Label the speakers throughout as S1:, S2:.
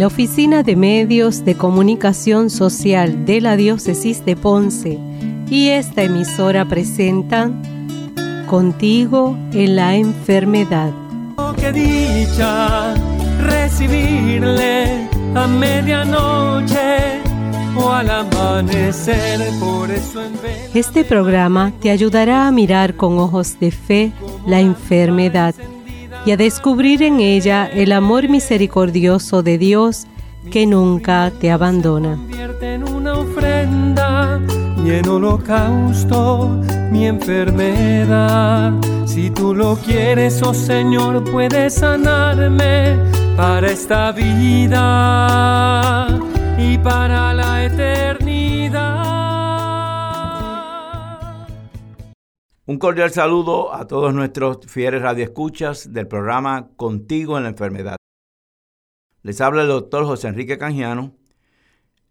S1: La Oficina de Medios de Comunicación Social de la Diócesis de Ponce y esta emisora presentan Contigo en la enfermedad.
S2: Oh, qué dicha recibirle a medianoche o al amanecer, por eso en
S1: Este programa te ayudará a mirar con ojos de fe la enfermedad y a descubrir en ella el amor misericordioso de Dios que nunca te abandona.
S2: en una ofrenda, mi en holocausto, mi enfermedad. Si tú lo quieres, oh Señor, puedes sanarme para esta vida y para la eternidad.
S3: Un cordial saludo a todos nuestros fieles radioescuchas del programa Contigo en la Enfermedad. Les habla el doctor José Enrique Canjiano,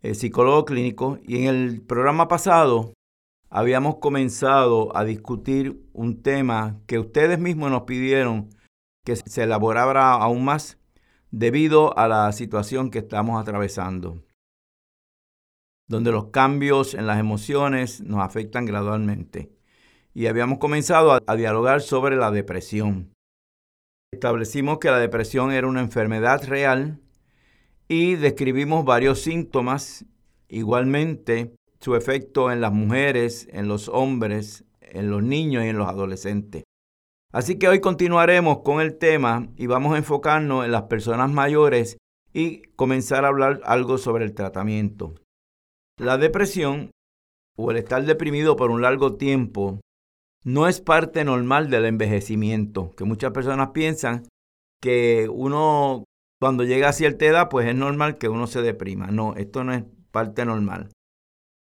S3: psicólogo clínico, y en el programa pasado habíamos comenzado a discutir un tema que ustedes mismos nos pidieron que se elaborara aún más debido a la situación que estamos atravesando, donde los cambios en las emociones nos afectan gradualmente y habíamos comenzado a, dialogar sobre la depresión. Establecimos que la depresión era una enfermedad real y describimos varios síntomas, igualmente su efecto en las mujeres, en los hombres, en los niños y en los adolescentes. Así que hoy continuaremos con el tema y vamos a enfocarnos en las personas mayores y comenzar a hablar algo sobre el tratamiento. La depresión o el estar deprimido por un largo tiempo no es parte normal del envejecimiento, que muchas personas piensan que uno cuando llega a cierta edad, pues es normal que uno se deprima. No, esto no es parte normal.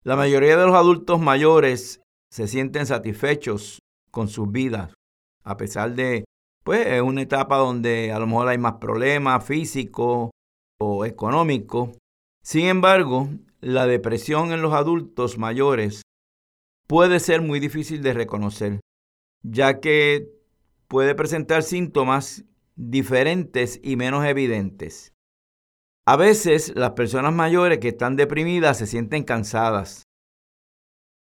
S3: La mayoría de los adultos mayores se sienten satisfechos con sus vidas, a pesar de, pues, es una etapa donde a lo mejor hay más problemas físicos o económicos. Sin embargo, la depresión en los adultos mayores puede ser muy difícil de reconocer, ya que puede presentar síntomas diferentes y menos evidentes. A veces las personas mayores que están deprimidas se sienten cansadas,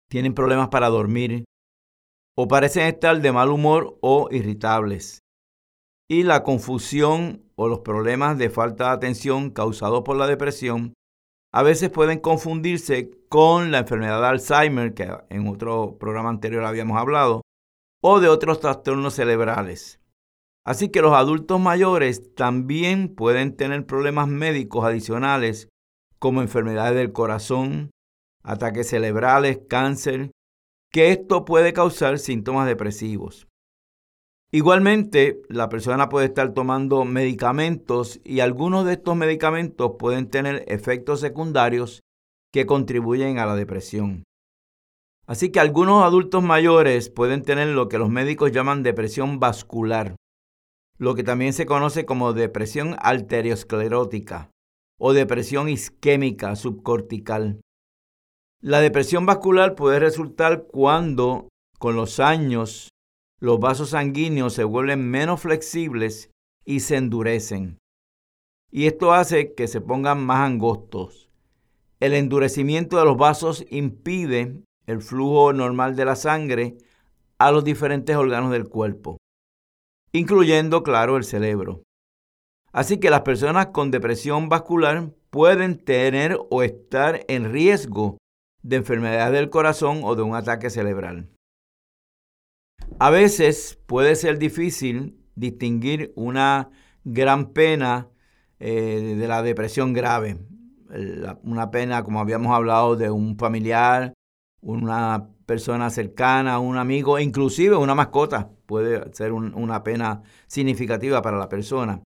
S3: tienen problemas para dormir o parecen estar de mal humor o irritables. Y la confusión o los problemas de falta de atención causados por la depresión a veces pueden confundirse con la enfermedad de Alzheimer, que en otro programa anterior habíamos hablado, o de otros trastornos cerebrales. Así que los adultos mayores también pueden tener problemas médicos adicionales como enfermedades del corazón, ataques cerebrales, cáncer, que esto puede causar síntomas depresivos. Igualmente, la persona puede estar tomando medicamentos y algunos de estos medicamentos pueden tener efectos secundarios que contribuyen a la depresión. Así que algunos adultos mayores pueden tener lo que los médicos llaman depresión vascular, lo que también se conoce como depresión arteriosclerótica o depresión isquémica subcortical. La depresión vascular puede resultar cuando con los años los vasos sanguíneos se vuelven menos flexibles y se endurecen. Y esto hace que se pongan más angostos. El endurecimiento de los vasos impide el flujo normal de la sangre a los diferentes órganos del cuerpo, incluyendo, claro, el cerebro. Así que las personas con depresión vascular pueden tener o estar en riesgo de enfermedad del corazón o de un ataque cerebral. A veces puede ser difícil distinguir una gran pena eh, de la depresión grave. una pena, como habíamos hablado, de un familiar, una persona cercana, un amigo, inclusive una mascota puede ser una pena significativa para la persona.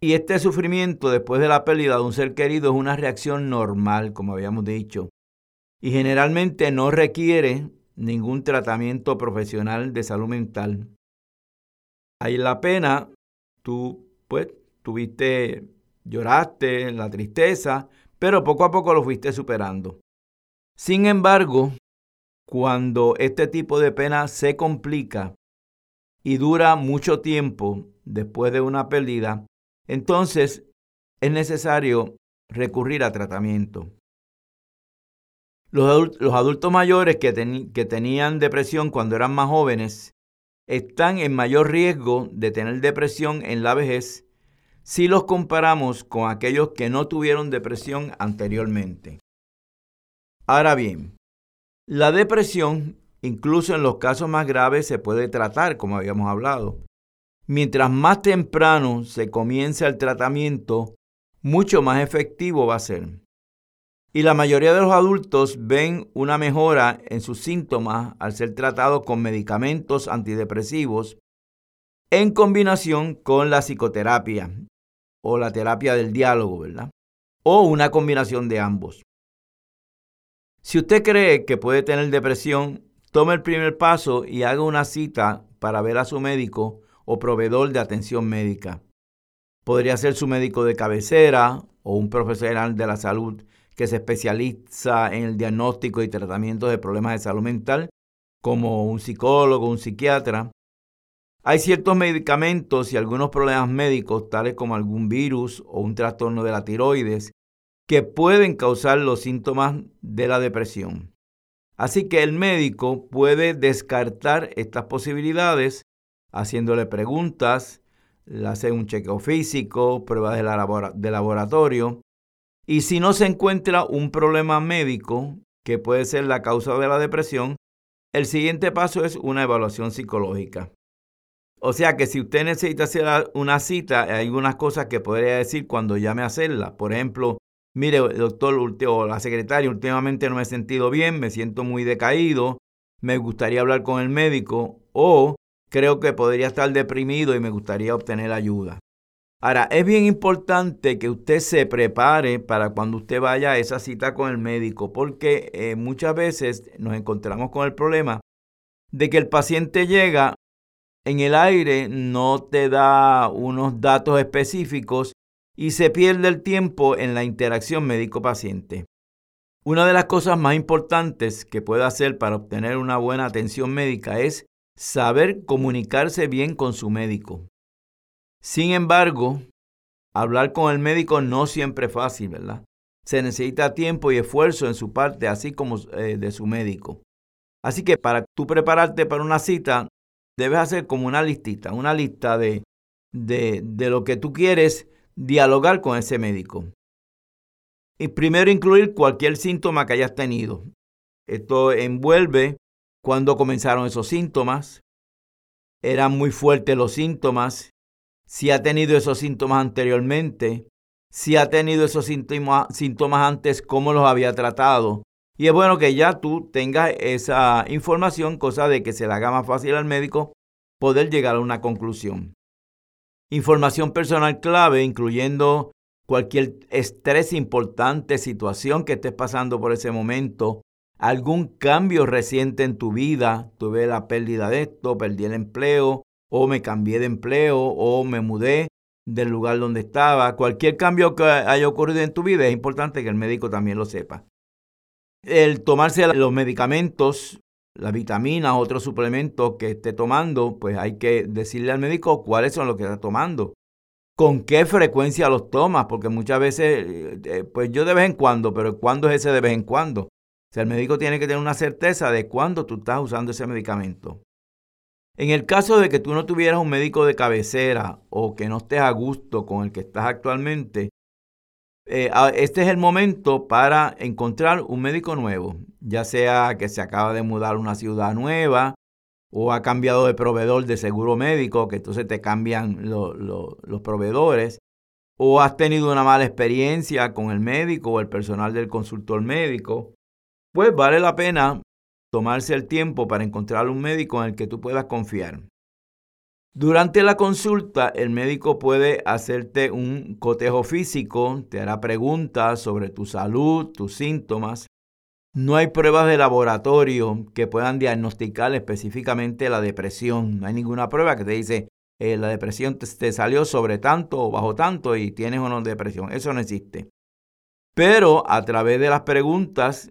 S3: Y este sufrimiento después de la pérdida de un ser querido es una reacción normal, como habíamos dicho, y generalmente no requiere ningún tratamiento profesional de salud mental. Ahí la pena, tú pues tuviste, lloraste, la tristeza, pero poco a poco lo fuiste superando. Sin embargo, cuando este tipo de pena se complica y dura mucho tiempo después de una pérdida, entonces es necesario recurrir a tratamiento. Los, adultos mayores que, tenían depresión cuando eran más jóvenes están en mayor riesgo de tener depresión en la vejez si los comparamos con aquellos que no tuvieron depresión anteriormente. Ahora bien, la depresión, incluso en los casos más graves, se puede tratar, como habíamos hablado. Mientras más temprano se comience el tratamiento, mucho más efectivo va a ser. Y la mayoría de los adultos ven una mejora en sus síntomas al ser tratados con medicamentos antidepresivos en combinación con la psicoterapia o la terapia del diálogo, ¿verdad? O una combinación de ambos. Si usted cree que puede tener depresión, tome el primer paso y haga una cita para ver a su médico o proveedor de atención médica. Podría ser su médico de cabecera o un profesional de la salud que se especializa en el diagnóstico y tratamiento de problemas de salud mental, como un psicólogo, un psiquiatra. Hay ciertos medicamentos y algunos problemas médicos, tales como algún virus o un trastorno de la tiroides, que pueden causar los síntomas de la depresión. Así que el médico puede descartar estas posibilidades haciéndole preguntas, le hace un chequeo físico, pruebas de laboratorio y si no se encuentra un problema médico que puede ser la causa de la depresión, el siguiente paso es una evaluación psicológica. O sea que si usted necesita hacer una cita, hay algunas cosas que podría decir cuando llame a hacerla. Por ejemplo, mire, doctor o la secretaria, últimamente no me he sentido bien, me siento muy decaído, me gustaría hablar con el médico o creo que podría estar deprimido y me gustaría obtener ayuda. Ahora, es bien importante que usted se prepare para cuando usted vaya a esa cita con el médico, porque eh, muchas veces nos encontramos con el problema de que el paciente llega en el aire, no te da unos datos específicos y se pierde el tiempo en la interacción médico-paciente. Una de las cosas más importantes que puede hacer para obtener una buena atención médica es saber comunicarse bien con su médico. Sin embargo, hablar con el médico no siempre es fácil, ¿verdad? Se necesita tiempo y esfuerzo en su parte, así como eh, de su médico. Así que para tú prepararte para una cita, debes hacer como una listita, una lista de, de, de lo que tú quieres dialogar con ese médico. Y primero incluir cualquier síntoma que hayas tenido. Esto envuelve cuándo comenzaron esos síntomas, eran muy fuertes los síntomas, si ha tenido esos síntomas anteriormente, si ha tenido esos síntomas, síntomas antes, cómo los había tratado. Y es bueno que ya tú tengas esa información, cosa de que se le haga más fácil al médico poder llegar a una conclusión. Información personal clave, incluyendo cualquier estrés importante, situación que estés pasando por ese momento, algún cambio reciente en tu vida, tuve la pérdida de esto, perdí el empleo, o me cambié de empleo o me mudé del lugar donde estaba. Cualquier cambio que haya ocurrido en tu vida es importante que el médico también lo sepa. El tomarse los medicamentos, las vitaminas, otros suplementos que esté tomando, pues hay que decirle al médico cuáles son los que está tomando. ¿Con qué frecuencia los tomas? Porque muchas veces, eh, pues yo de vez en cuando, pero ¿cuándo es ese de vez en cuando? O sea, el médico tiene que tener una certeza de cuándo tú estás usando ese medicamento. En el caso de que tú no tuvieras un médico de cabecera o que no estés a gusto con el que estás actualmente, eh, este es el momento para encontrar un médico nuevo, ya sea que se acaba de mudar a una ciudad nueva o ha cambiado de proveedor de seguro médico, que entonces te cambian los proveedores, o has tenido una mala experiencia con el médico o el personal del consultor médico, pues vale la pena tomarse el tiempo para encontrar un médico en el que tú puedas confiar. Durante la consulta, el médico puede hacerte un cotejo físico, te hará preguntas sobre tu salud, tus síntomas. No hay pruebas de laboratorio que puedan diagnosticar específicamente la depresión. No hay ninguna prueba que te dice eh, la depresión te, te, salió sobre tanto o bajo tanto y tienes o no depresión. Eso no existe. Pero a través de las preguntas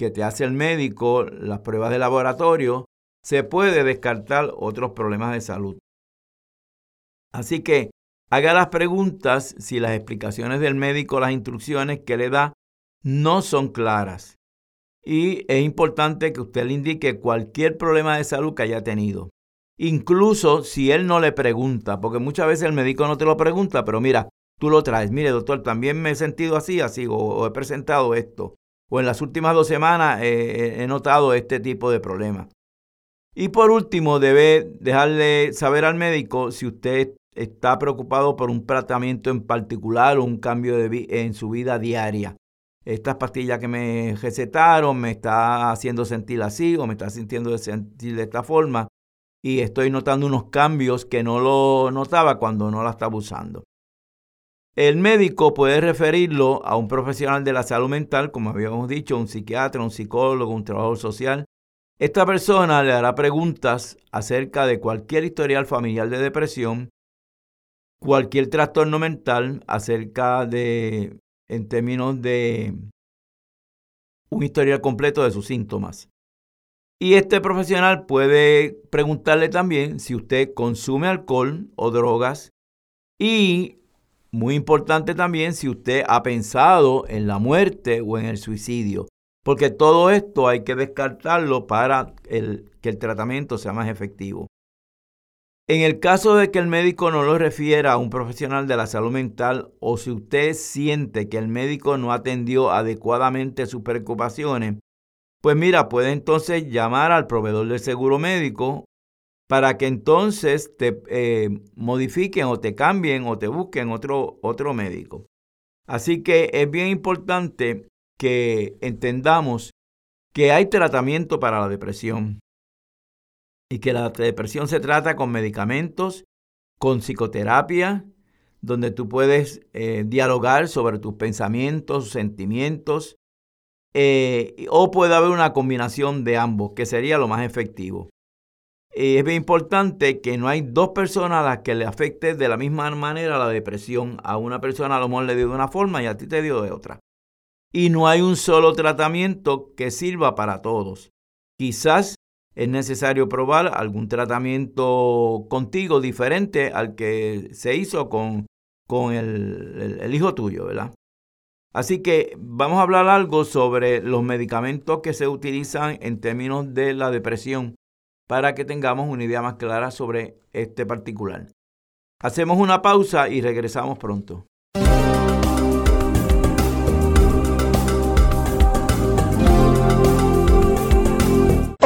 S3: que te hace el médico, las pruebas de laboratorio, se puede descartar otros problemas de salud. Así que Haga las preguntas si las explicaciones del médico, las instrucciones que le da, no son claras. Y es importante que usted le indique cualquier problema de salud que haya tenido. Incluso si él no le pregunta, porque muchas veces el médico no te lo pregunta, pero mira, tú lo traes. Mire, doctor, también me he sentido así, así, o, he presentado esto. O en las últimas dos semanas he notado este tipo de problemas. Y por último, debe dejarle saber al médico si usted está preocupado por un tratamiento en particular o un cambio de en su vida diaria estas pastillas que me recetaron me está haciendo sentir así o me está sintiendo sentir de esta forma y estoy notando unos cambios que no lo notaba cuando no la estaba usando. El médico puede referirlo a un profesional de la salud mental, como habíamos dicho, un psiquiatra, un psicólogo, un trabajador social. Esta persona le hará preguntas acerca de cualquier historial familiar de depresión, cualquier trastorno mental, acerca de en términos de un historial completo de sus síntomas. Y este profesional puede preguntarle también si usted consume alcohol o drogas y, muy importante también, si usted ha pensado en la muerte o en el suicidio. Porque todo esto hay que descartarlo para que el tratamiento sea más efectivo. En el caso de que el médico no lo refiera a un profesional de la salud mental o si usted siente que el médico no atendió adecuadamente sus preocupaciones, pues mira, puede entonces llamar al proveedor del seguro médico para que entonces te eh, modifiquen o te cambien o te busquen otro, otro médico. Así que es bien importante que entendamos que hay tratamiento para la depresión y que la depresión se trata con medicamentos, con psicoterapia, donde tú puedes eh, dialogar sobre tus pensamientos, sentimientos, eh, o puede haber una combinación de ambos, que sería lo más efectivo. Es bien importante que no hay dos personas a las que le afecte de la misma manera la depresión. A una persona a lo mejor le dio de una forma y a ti te dio de otra. Y no hay un solo tratamiento que sirva para todos. Quizás es necesario probar algún tratamiento contigo diferente al que se hizo con, con el, el, hijo tuyo, ¿verdad? Así que vamos a hablar algo sobre los medicamentos que se utilizan en términos de la depresión para que tengamos una idea más clara sobre este particular. Hacemos una pausa y regresamos pronto.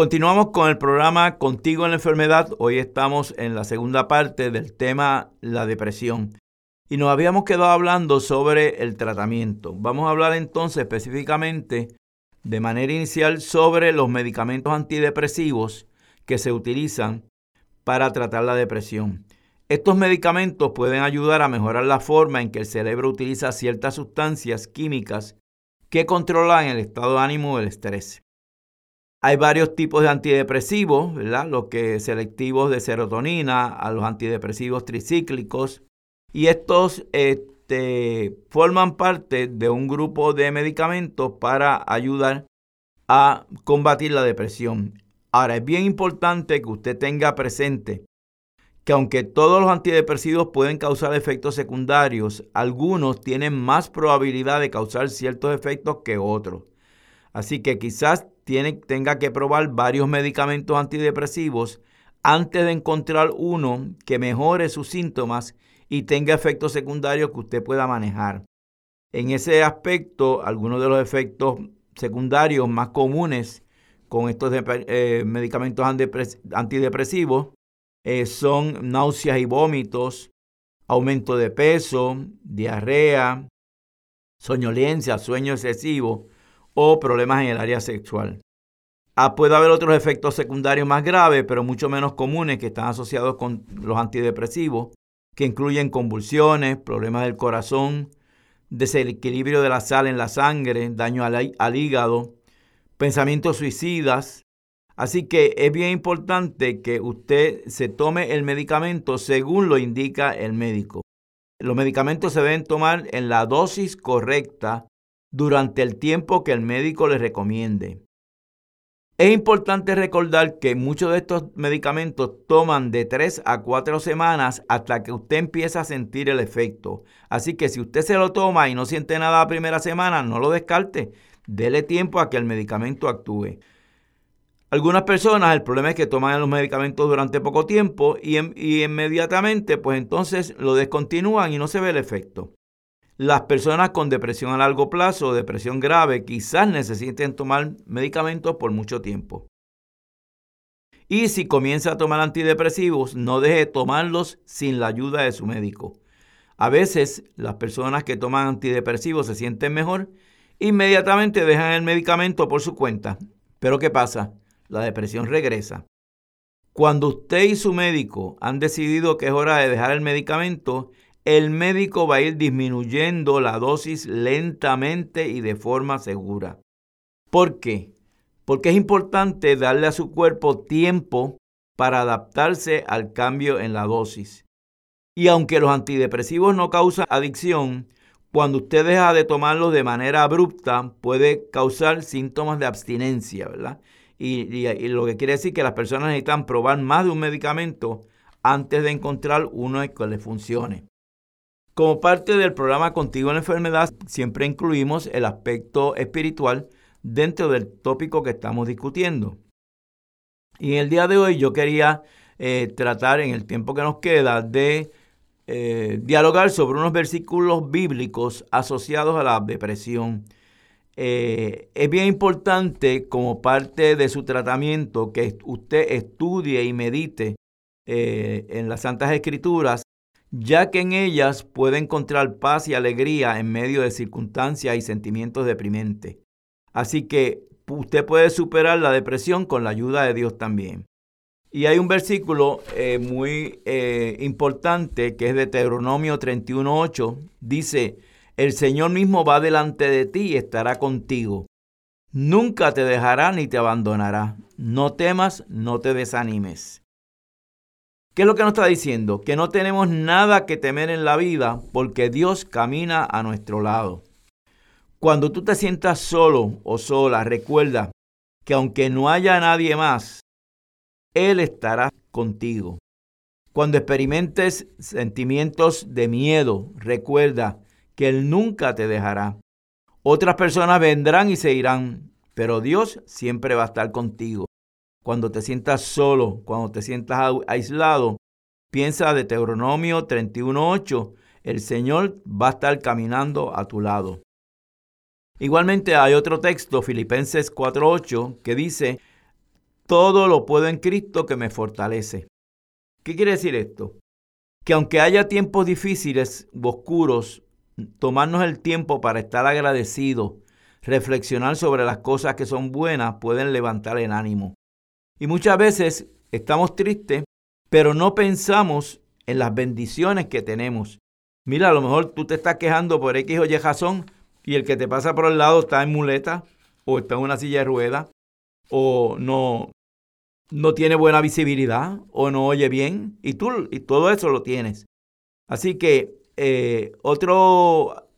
S3: Continuamos con el programa Contigo en la enfermedad. Hoy estamos en la segunda parte del tema la depresión. Y nos habíamos quedado hablando sobre el tratamiento. Vamos a hablar entonces específicamente de manera inicial sobre los medicamentos antidepresivos que se utilizan para tratar la depresión. Estos medicamentos pueden ayudar a mejorar la forma en que el cerebro utiliza ciertas sustancias químicas que controlan el estado de ánimo el estrés. Hay varios tipos de antidepresivos, ¿verdad? Los que selectivos de serotonina, a los antidepresivos tricíclicos. Y estos este, forman parte de un grupo de medicamentos para ayudar a combatir la depresión. Ahora, es bien importante que usted tenga presente que aunque todos los antidepresivos pueden causar efectos secundarios, algunos tienen más probabilidad de causar ciertos efectos que otros. Así que quizás tenga que probar varios medicamentos antidepresivos antes de encontrar uno que mejore sus síntomas y tenga efectos secundarios que usted pueda manejar. En ese aspecto, algunos de los efectos secundarios más comunes con estos eh, medicamentos antidepresivos eh, son náuseas y vómitos, aumento de peso, diarrea, soñolencia, sueño excesivo, o problemas en el área sexual. Ah, puede haber otros efectos secundarios más graves, pero mucho menos comunes que están asociados con los antidepresivos, que incluyen convulsiones, problemas del corazón, desequilibrio de la sal en la sangre, daño al, al hígado, pensamientos suicidas. Así que es bien importante que usted se tome el medicamento según lo indica el médico. Los medicamentos se deben tomar en la dosis correcta durante el tiempo que el médico le recomiende. Es importante recordar que muchos de estos medicamentos toman de 3 a 4 semanas hasta que usted empieza a sentir el efecto. Así que si usted se lo toma y no siente nada la primera semana, no lo descarte. Dele tiempo a que el medicamento actúe. Algunas personas el problema es que toman los medicamentos durante poco tiempo y, y inmediatamente pues entonces lo descontinúan y no se ve el efecto. Las personas con depresión a largo plazo o depresión grave quizás necesiten tomar medicamentos por mucho tiempo. Y si comienza a tomar antidepresivos, no deje de tomarlos sin la ayuda de su médico. A veces las personas que toman antidepresivos se sienten mejor, inmediatamente dejan el medicamento por su cuenta. Pero ¿qué pasa? La depresión regresa. Cuando usted y su médico han decidido que es hora de dejar el medicamento, el médico va a ir disminuyendo la dosis lentamente y de forma segura. ¿Por qué? Porque es importante darle a su cuerpo tiempo para adaptarse al cambio en la dosis. Y aunque los antidepresivos no causan adicción, cuando usted deja de tomarlos de manera abrupta puede causar síntomas de abstinencia, ¿verdad? Y, lo que quiere decir que las personas necesitan probar más de un medicamento antes de encontrar uno que les funcione. Como parte del programa Contigo en la Enfermedad, siempre incluimos el aspecto espiritual dentro del tópico que estamos discutiendo. Y en el día de hoy yo quería eh, tratar en el tiempo que nos queda de eh, dialogar sobre unos versículos bíblicos asociados a la depresión. Eh, es bien importante como parte de su tratamiento que usted estudie y medite en las Santas Escrituras ya que en ellas puede encontrar paz y alegría en medio de circunstancias y sentimientos deprimentes. Así que usted puede superar la depresión con la ayuda de Dios también. Y hay un versículo eh, muy eh, importante que es de Deuteronomio 31.8. Dice, el Señor mismo va delante de ti y estará contigo. Nunca te dejará ni te abandonará. No temas, no te desanimes. ¿Qué es lo que nos está diciendo? Que no tenemos nada que temer en la vida porque Dios camina a nuestro lado. Cuando tú te sientas solo o sola, recuerda que aunque no haya nadie más, Él estará contigo. Cuando experimentes sentimientos de miedo, recuerda que Él nunca te dejará. Otras personas vendrán y se irán, pero Dios siempre va a estar contigo cuando te sientas solo, cuando te sientas aislado, piensa de Deuteronomio 31.8, el Señor va a estar caminando a tu lado. Igualmente hay otro texto, Filipenses 4.8, que dice, todo lo puedo en Cristo que me fortalece. ¿Qué quiere decir esto? Que aunque haya tiempos difíciles oscuros, tomarnos el tiempo para estar agradecidos, reflexionar sobre las cosas que son buenas, pueden levantar el ánimo. Y muchas veces estamos tristes, pero no pensamos en las bendiciones que tenemos. Mira, a lo mejor tú te estás quejando por X o Y y el que te pasa por el lado está en muleta o está en una silla de ruedas o no, no tiene buena visibilidad o no oye bien y tú y todo eso lo tienes. Así que eh, otro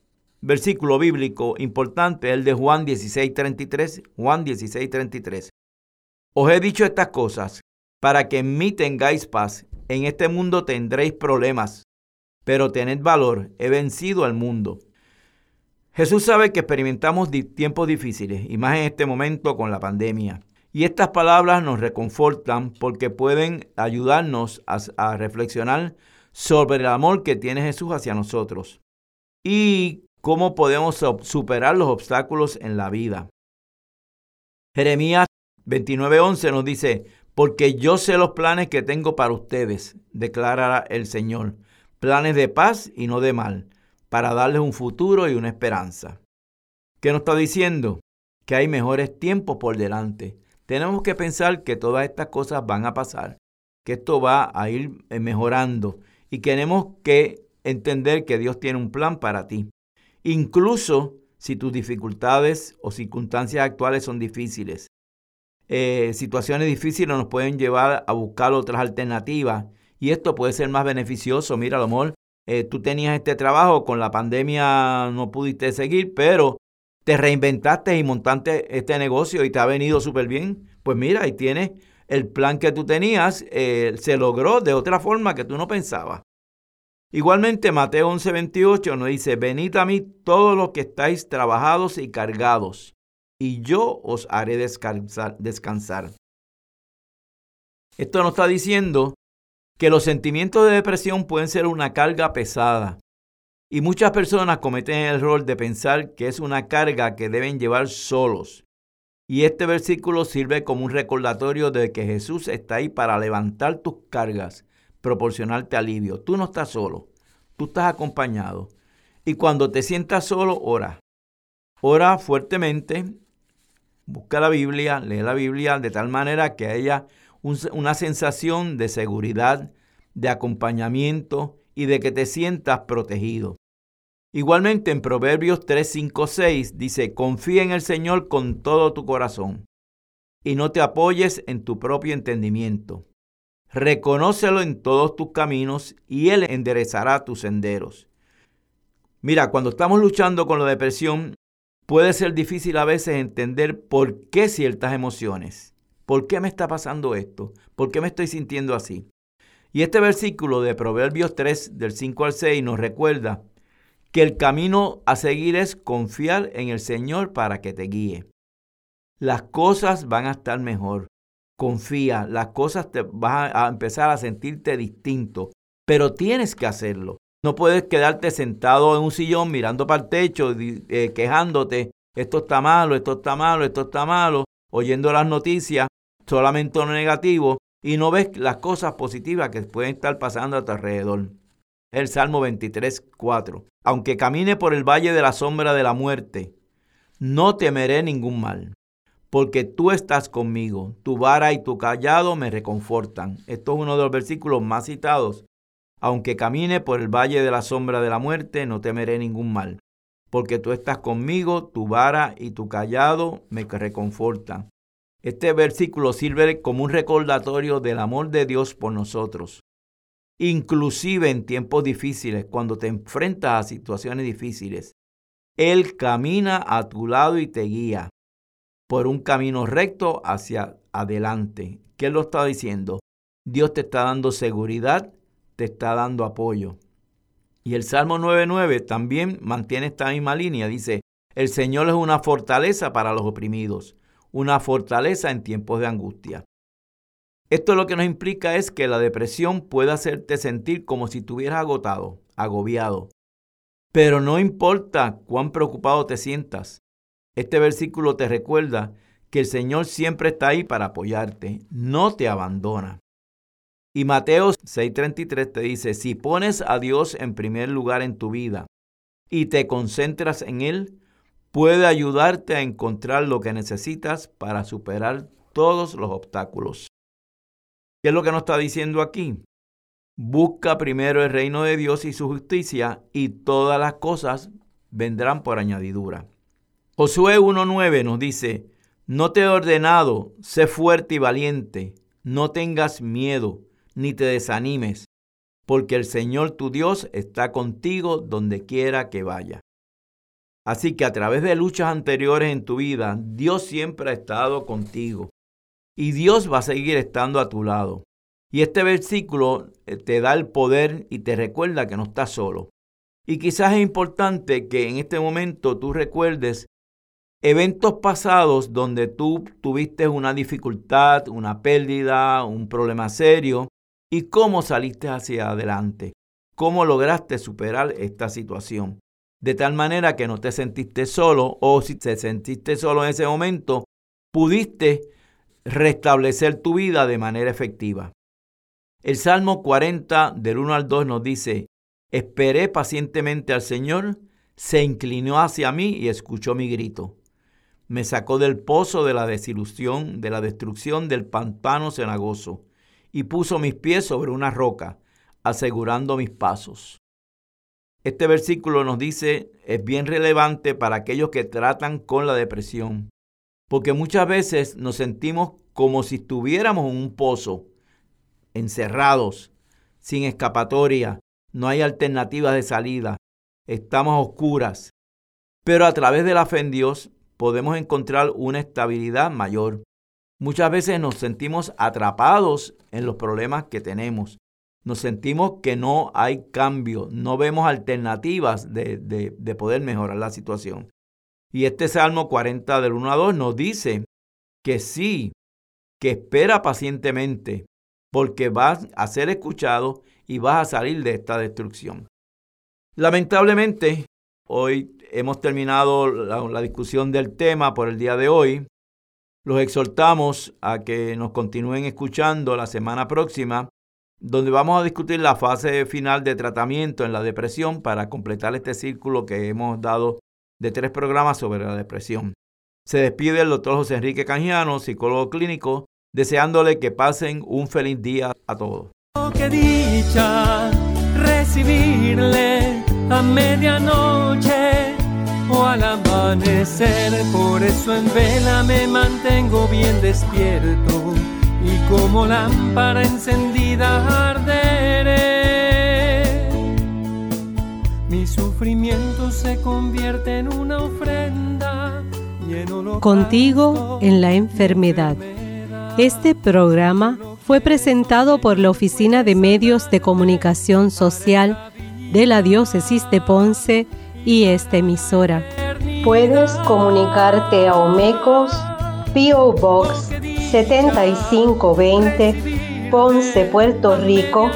S3: versículo bíblico importante es el de Juan 16:33. Juan 16:33. Os he dicho estas cosas para que en mí tengáis paz. En este mundo tendréis problemas, pero tened valor, he vencido al mundo. Jesús sabe que experimentamos tiempos difíciles, y más en este momento con la pandemia. Y estas palabras nos reconfortan porque pueden ayudarnos a, reflexionar sobre el amor que tiene Jesús hacia nosotros y cómo podemos superar los obstáculos en la vida. Jeremías 29.11 nos dice, porque yo sé los planes que tengo para ustedes, declara el Señor, planes de paz y no de mal, para darles un futuro y una esperanza. ¿Qué nos está diciendo? Que hay mejores tiempos por delante. Tenemos que pensar que todas estas cosas van a pasar, que esto va a ir eh, mejorando y tenemos que entender que Dios tiene un plan para ti. Incluso si tus dificultades o circunstancias actuales son difíciles. Eh, situaciones difíciles nos pueden llevar a buscar otras alternativas y esto puede ser más beneficioso. Mira, a lo mejor eh, tú tenías este trabajo, con la pandemia no pudiste seguir, pero te reinventaste y montaste este negocio y te ha venido súper bien. Pues mira, ahí tienes el plan que tú tenías, eh, se logró de otra forma que tú no pensabas. Igualmente, Mateo 11:28 nos dice, venid a mí todos los que estáis trabajados y cargados, y yo os haré descansar. Esto nos está diciendo que los sentimientos de depresión pueden ser una carga pesada. Y muchas personas cometen el error de pensar que es una carga que deben llevar solos. Y este versículo sirve como un recordatorio de que Jesús está ahí para levantar tus cargas, proporcionarte alivio. Tú no estás solo, tú estás acompañado. Y cuando te sientas solo, ora. Ora fuertemente, busca la Biblia, lee la Biblia de tal manera que haya una sensación de seguridad, de acompañamiento y de que te sientas protegido. Igualmente en Proverbios 3, 5, 6 dice, confía en el Señor con todo tu corazón y no te apoyes en tu propio entendimiento. Reconócelo en todos tus caminos y Él enderezará tus senderos. Mira, cuando estamos luchando con la depresión, puede ser difícil a veces entender por qué ciertas emociones. ¿Por qué me está pasando esto? ¿Por qué me estoy sintiendo así? Y este versículo de Proverbios 3, del 5 al 6, nos recuerda que el camino a seguir es confiar en el Señor para que te guíe. Las cosas van a estar mejor. Confía, las cosas te vas a empezar a sentirte distinto, pero tienes que hacerlo. No puedes quedarte sentado en un sillón mirando para el techo, eh, quejándote, esto está malo, esto está malo, esto está malo, oyendo las noticias, solamente lo negativo, y no ves las cosas positivas que pueden estar pasando a tu alrededor. El Salmo 23, 4. Aunque camine por el valle de la sombra de la muerte, no temeré ningún mal, porque tú estás conmigo, tu vara y tu callado me reconfortan. Esto es uno de los versículos más citados. Aunque camine por el valle de la sombra de la muerte, no temeré ningún mal, porque tú estás conmigo, tu vara y tu callado me reconfortan. Este versículo sirve como un recordatorio del amor de Dios por nosotros. Inclusive en tiempos difíciles, cuando te enfrentas a situaciones difíciles, Él camina a tu lado y te guía por un camino recto hacia adelante. ¿Qué lo está diciendo? Dios te está dando seguridad, te está dando apoyo. Y el Salmo 9.9 también mantiene esta misma línea. Dice, el Señor es una fortaleza para los oprimidos, una fortaleza en tiempos de angustia. Esto lo que nos implica es que la depresión puede hacerte sentir como si estuvieras agotado, agobiado. Pero no importa cuán preocupado te sientas, este versículo te recuerda que el Señor siempre está ahí para apoyarte, no te abandona. Y Mateo 6:33 te dice, si pones a Dios en primer lugar en tu vida y te concentras en Él, puede ayudarte a encontrar lo que necesitas para superar todos los obstáculos. ¿Qué es lo que nos está diciendo aquí? Busca primero el reino de Dios y su justicia y todas las cosas vendrán por añadidura. Josué 1.9 nos dice, no te he ordenado, sé fuerte y valiente, no tengas miedo, ni te desanimes, porque el Señor tu Dios está contigo donde quiera que vaya. Así que a través de luchas anteriores en tu vida, Dios siempre ha estado contigo y Dios va a seguir estando a tu lado. Y este versículo eh, te da el poder y te recuerda que no estás solo. Y quizás es importante que en este momento tú recuerdes eventos pasados donde tú tuviste una dificultad, una pérdida, un problema serio y cómo saliste hacia adelante, cómo lograste superar esta situación. De tal manera que no te sentiste solo o si te sentiste solo en ese momento, pudiste restablecer tu vida de manera efectiva. El Salmo 40 del 1 al 2 nos dice, esperé pacientemente al Señor, se inclinó hacia mí y escuchó mi grito. me sacó del pozo de la desilusión, de la destrucción del pantano cenagoso, y puso mis pies sobre una roca, asegurando mis pasos. Este versículo nos dice, es bien relevante para aquellos que tratan con la depresión, porque muchas veces nos sentimos como si estuviéramos en un pozo, encerrados, sin escapatoria, no hay alternativas de salida, estamos oscuras. Pero a través de la fe en Dios podemos encontrar una estabilidad mayor. Muchas veces nos sentimos atrapados en los problemas que tenemos. Nos sentimos que no hay cambio, no vemos alternativas de, de, poder mejorar la situación. Y este Salmo 40 del 1 a 2 nos dice que sí, que espera pacientemente, porque vas a ser escuchado y vas a salir de esta destrucción. Lamentablemente, hoy hemos terminado la, discusión del tema por el día de hoy. Los exhortamos a que nos continúen escuchando la semana próxima, donde vamos a discutir la fase final de tratamiento en la depresión para completar este círculo que hemos dado de tres programas sobre la depresión. Se despide el doctor José Enrique Canjiano, psicólogo clínico, deseándole que pasen un feliz día a todos.
S2: Qué dicha recibirle a medianoche al amanecer, por eso en vela me mantengo bien despierto y como lámpara encendida arderé. Mi sufrimiento se convierte en una ofrenda en
S1: Contigo en la enfermedad este programa fue presentado por la Oficina de Medios de Comunicación Social de la Diócesis de Ponce y esta emisora.
S4: Puedes comunicarte a Omecos, PO Box 7520, Ponce, Puerto Rico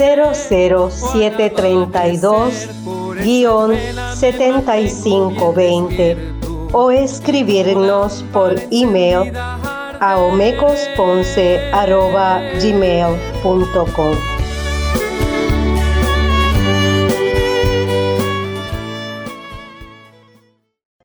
S4: 00732-7520 o escribirnos por email a omecosponce.gmail.com